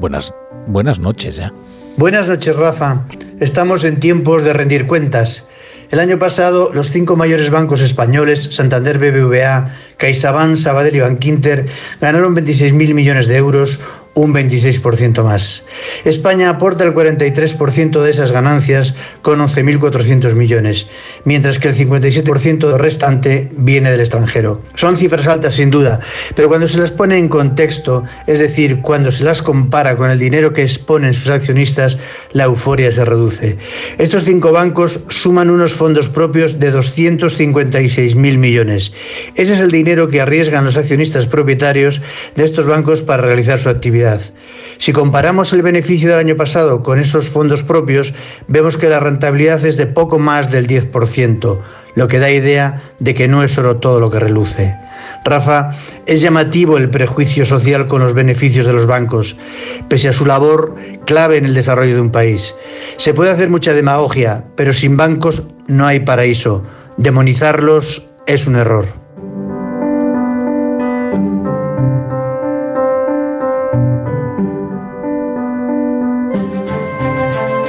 buenas, buenas noches ya. Buenas noches, Rafa. Estamos en tiempos de rendir cuentas. El año pasado, los cinco mayores bancos españoles, Santander BBVA, CaixaBank, Sabadell y Bankinter, ganaron 26.000 millones de euros, un 26% más. España aporta el 43% de esas ganancias con 11.400 millones, mientras que el 57% restante viene del extranjero. Son cifras altas sin duda, pero cuando se las pone en contexto, es decir, cuando se las compara con el dinero que exponen sus accionistas, la euforia se reduce. Estos cinco bancos suman unos fondos propios de 256.000 millones. Ese es el dinero que arriesgan los accionistas propietarios de estos bancos para realizar su actividad. Si comparamos el beneficio del año pasado con esos fondos propios, vemos que la rentabilidad es de poco más del 10%, lo que da idea de que no es oro todo lo que reluce. Rafa, es llamativo el prejuicio social con los beneficios de los bancos, pese a su labor clave en el desarrollo de un país. Se puede hacer mucha demagogia, pero sin bancos no hay paraíso. Demonizarlos es un error.